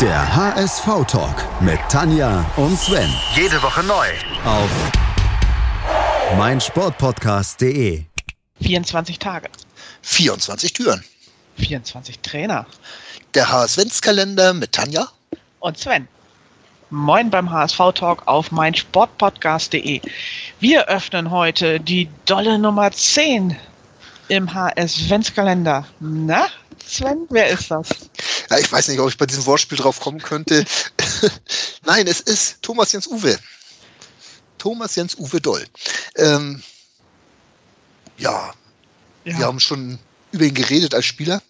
Der HSV-Talk mit Tanja und Sven. Jede Woche neu. Auf meinsportpodcast.de. 24 Tage. 24 Türen. 24 Trainer. Der HSV-Kalender mit Tanja. Und Sven. Moin beim HSV-Talk auf meinsportpodcast.de. Wir öffnen heute die dolle Nummer 10 im HS-Ventskalender. Na, Sven, wer ist das? Ja, ich weiß nicht, ob ich bei diesem Wortspiel drauf kommen könnte. Nein, es ist Thomas Jens Uwe. Thomas Jens Uwe Doll. Ähm, ja, ja, wir haben schon über ihn geredet als Spieler.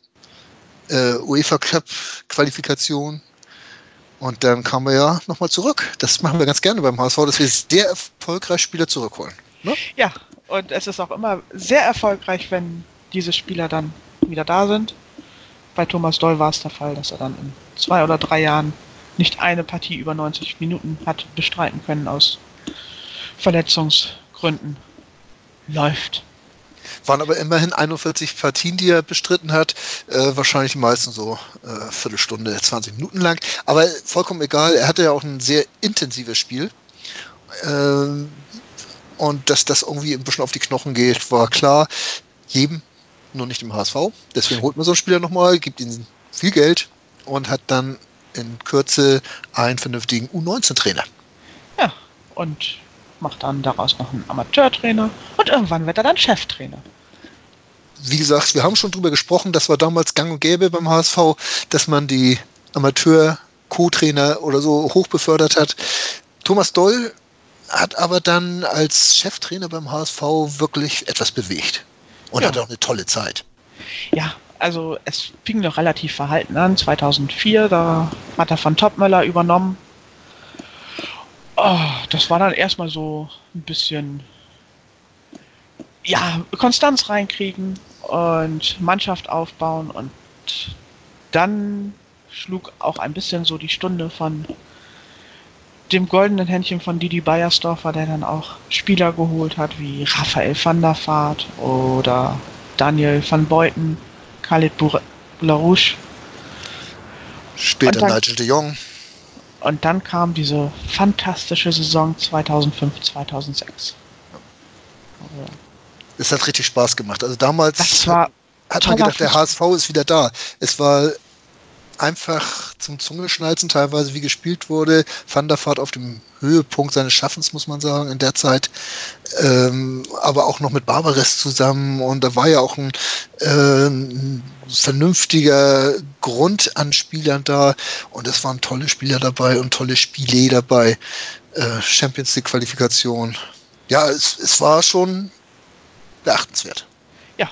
Äh, UEFA Cup Qualifikation. Und dann kamen wir ja nochmal zurück. Das machen wir ganz gerne beim HSV, dass wir sehr erfolgreich Spieler zurückholen. Ne? Ja, und es ist auch immer sehr erfolgreich, wenn diese Spieler dann wieder da sind. Bei Thomas Doll war es der Fall, dass er dann in zwei oder drei Jahren nicht eine Partie über 90 Minuten hat bestreiten können aus Verletzungsgründen. Läuft. Waren aber immerhin 41 Partien, die er bestritten hat. Äh, wahrscheinlich die meisten so äh, Viertelstunde, 20 Minuten lang. Aber vollkommen egal. Er hatte ja auch ein sehr intensives Spiel. Äh, und dass das irgendwie ein bisschen auf die Knochen geht, war klar. Jedem nur nicht im HSV. Deswegen holt man so einen Spieler nochmal, gibt ihm viel Geld und hat dann in Kürze einen vernünftigen U19-Trainer. Ja, und macht dann daraus noch einen Amateurtrainer und irgendwann wird er dann Cheftrainer. Wie gesagt, wir haben schon drüber gesprochen, das war damals gang und gäbe beim HSV, dass man die Amateur-Co-Trainer oder so hoch befördert hat. Thomas Doll hat aber dann als Cheftrainer beim HSV wirklich etwas bewegt und ja. hatte auch eine tolle Zeit. Ja, also es fing noch relativ verhalten an. 2004, da hat er von Topmöller übernommen. Oh, das war dann erstmal so ein bisschen, ja, Konstanz reinkriegen und Mannschaft aufbauen und dann schlug auch ein bisschen so die Stunde von dem goldenen Händchen von Didi Beiersdorfer, der dann auch Spieler geholt hat, wie Raphael van der Vaart oder Daniel van Beuten, Khalid Larouche. Später dann, Nigel de Jong. Und dann kam diese fantastische Saison 2005, 2006. Es hat richtig Spaß gemacht. Also damals das war hat man gedacht, der HSV ist wieder da. Es war einfach zum Zungeschnalzen teilweise, wie gespielt wurde. Van der Vaart auf dem Höhepunkt seines Schaffens, muss man sagen, in der Zeit. Ähm, aber auch noch mit Barbares zusammen. Und da war ja auch ein, äh, ein vernünftiger Grund an Spielern da. Und es waren tolle Spieler dabei und tolle Spiele dabei. Äh, Champions League Qualifikation. Ja, es, es war schon beachtenswert. Ja,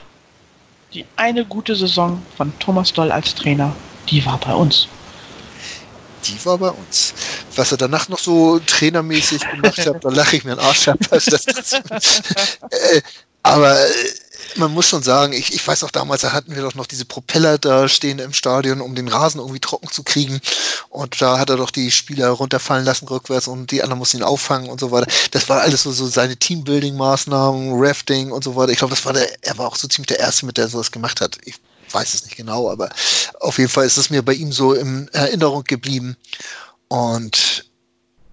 die eine gute Saison von Thomas Doll als Trainer die war bei uns. Die war bei uns. Was er danach noch so trainermäßig gemacht hat, da lache ich mir einen Arsch ab. äh, aber äh, man muss schon sagen, ich, ich weiß auch damals, da hatten wir doch noch diese Propeller da stehen im Stadion, um den Rasen irgendwie trocken zu kriegen. Und da hat er doch die Spieler runterfallen lassen rückwärts und die anderen mussten ihn auffangen und so weiter. Das war alles so, so seine Teambuilding-Maßnahmen, Rafting und so weiter. Ich glaube, das war der, er war auch so ziemlich der Erste, mit der sowas gemacht hat. Ich weiß es nicht genau, aber auf jeden Fall ist es mir bei ihm so in Erinnerung geblieben. Und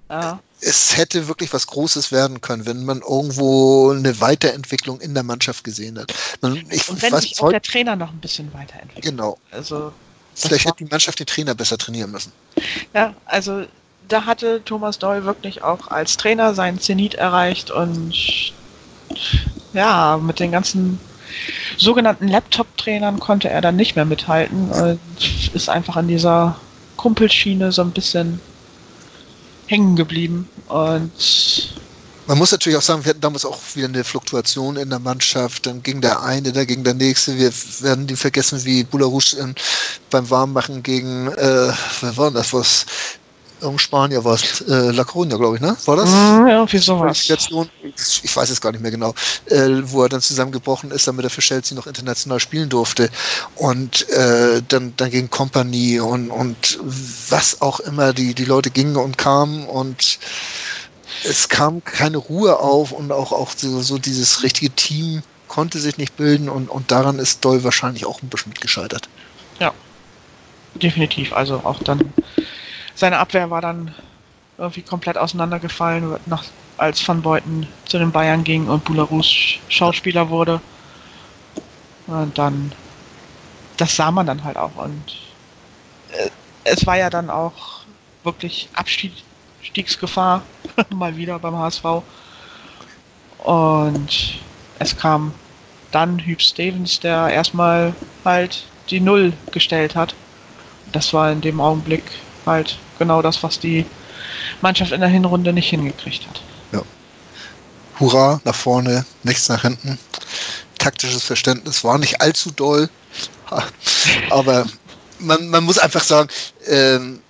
ja. Es hätte wirklich was Großes werden können, wenn man irgendwo eine Weiterentwicklung in der Mannschaft gesehen hat. Man, ich, Und wenn weiß, sich auch der Trainer noch ein bisschen weiterentwickelt. Genau. Also, Vielleicht hätte die Mannschaft den Trainer besser trainieren müssen. Ja, also da hatte Thomas Doll wirklich auch als Trainer seinen Zenit erreicht und ja, mit den ganzen sogenannten Laptop-Trainern konnte er dann nicht mehr mithalten und ist einfach an dieser Kumpelschiene so ein bisschen hängen geblieben. Und man muss natürlich auch sagen, wir hatten damals auch wieder eine Fluktuation in der Mannschaft. Dann ging der eine, dann ging der nächste. Wir werden die vergessen, wie Bularouche beim Warmmachen gegen, äh, wer war das, was Irgendein Spanier war es, äh, La Coruña, glaube ich, ne? War das? Mm, ja, wie sowas. Ich weiß es gar nicht mehr genau, äh, wo er dann zusammengebrochen ist, damit er für Chelsea noch international spielen durfte. Und äh, dann, dann ging Company und, und was auch immer, die, die Leute gingen und kamen und es kam keine Ruhe auf und auch, auch so, so dieses richtige Team konnte sich nicht bilden und, und daran ist Doll wahrscheinlich auch ein bisschen gescheitert. Ja, definitiv. Also auch dann seine Abwehr war dann irgendwie komplett auseinandergefallen, nach, als Van Beuten zu den Bayern ging und Bularus Schauspieler wurde. Und dann, das sah man dann halt auch. Und äh, es war ja dann auch wirklich Abstiegsgefahr, mal wieder beim HSV. Und es kam dann Hugh Stevens, der erstmal halt die Null gestellt hat. Das war in dem Augenblick halt genau das, was die Mannschaft in der Hinrunde nicht hingekriegt hat. Ja. Hurra, nach vorne, nichts nach hinten. Taktisches Verständnis war nicht allzu doll, aber man, man muss einfach sagen, ähm,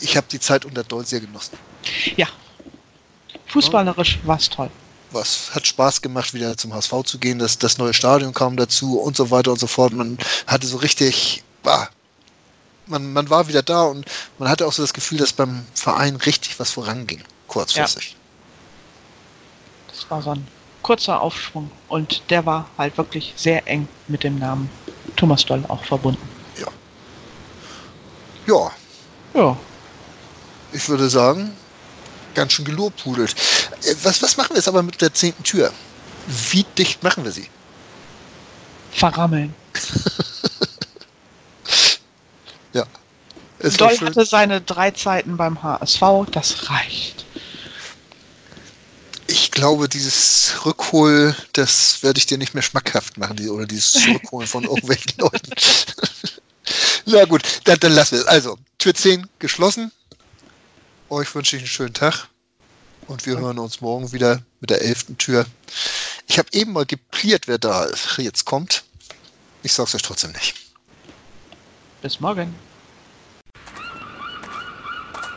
ich habe die Zeit unter Doll sehr genossen. Ja. Fußballerisch war es toll. Was hat Spaß gemacht, wieder zum HSV zu gehen. Das, das neue Stadion kam dazu und so weiter und so fort. Man hatte so richtig, ah, man, man war wieder da und man hatte auch so das Gefühl, dass beim Verein richtig was voranging, kurzfristig. Ja. Das war so ein kurzer Aufschwung und der war halt wirklich sehr eng mit dem Namen Thomas Doll auch verbunden. Ja. Ja. Ja. Ich würde sagen, ganz schön gelobpudelt. Äh, was, was machen wir jetzt aber mit der zehnten Tür? Wie dicht machen wir sie? Verrammeln. ja. Es Doll hatte seine drei Zeiten beim HSV, das reicht. Ich glaube, dieses Rückhol, das werde ich dir nicht mehr schmackhaft machen, oder dieses Rückholen von irgendwelchen Leuten. Na gut, dann, dann lassen wir es. Also, Tür 10 geschlossen. Euch wünsche ich einen schönen Tag und wir hören uns morgen wieder mit der elften Tür. Ich habe eben mal gepliert, wer da jetzt kommt. Ich sag's euch trotzdem nicht. Bis morgen.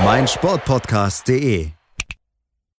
meinsportpodcast.de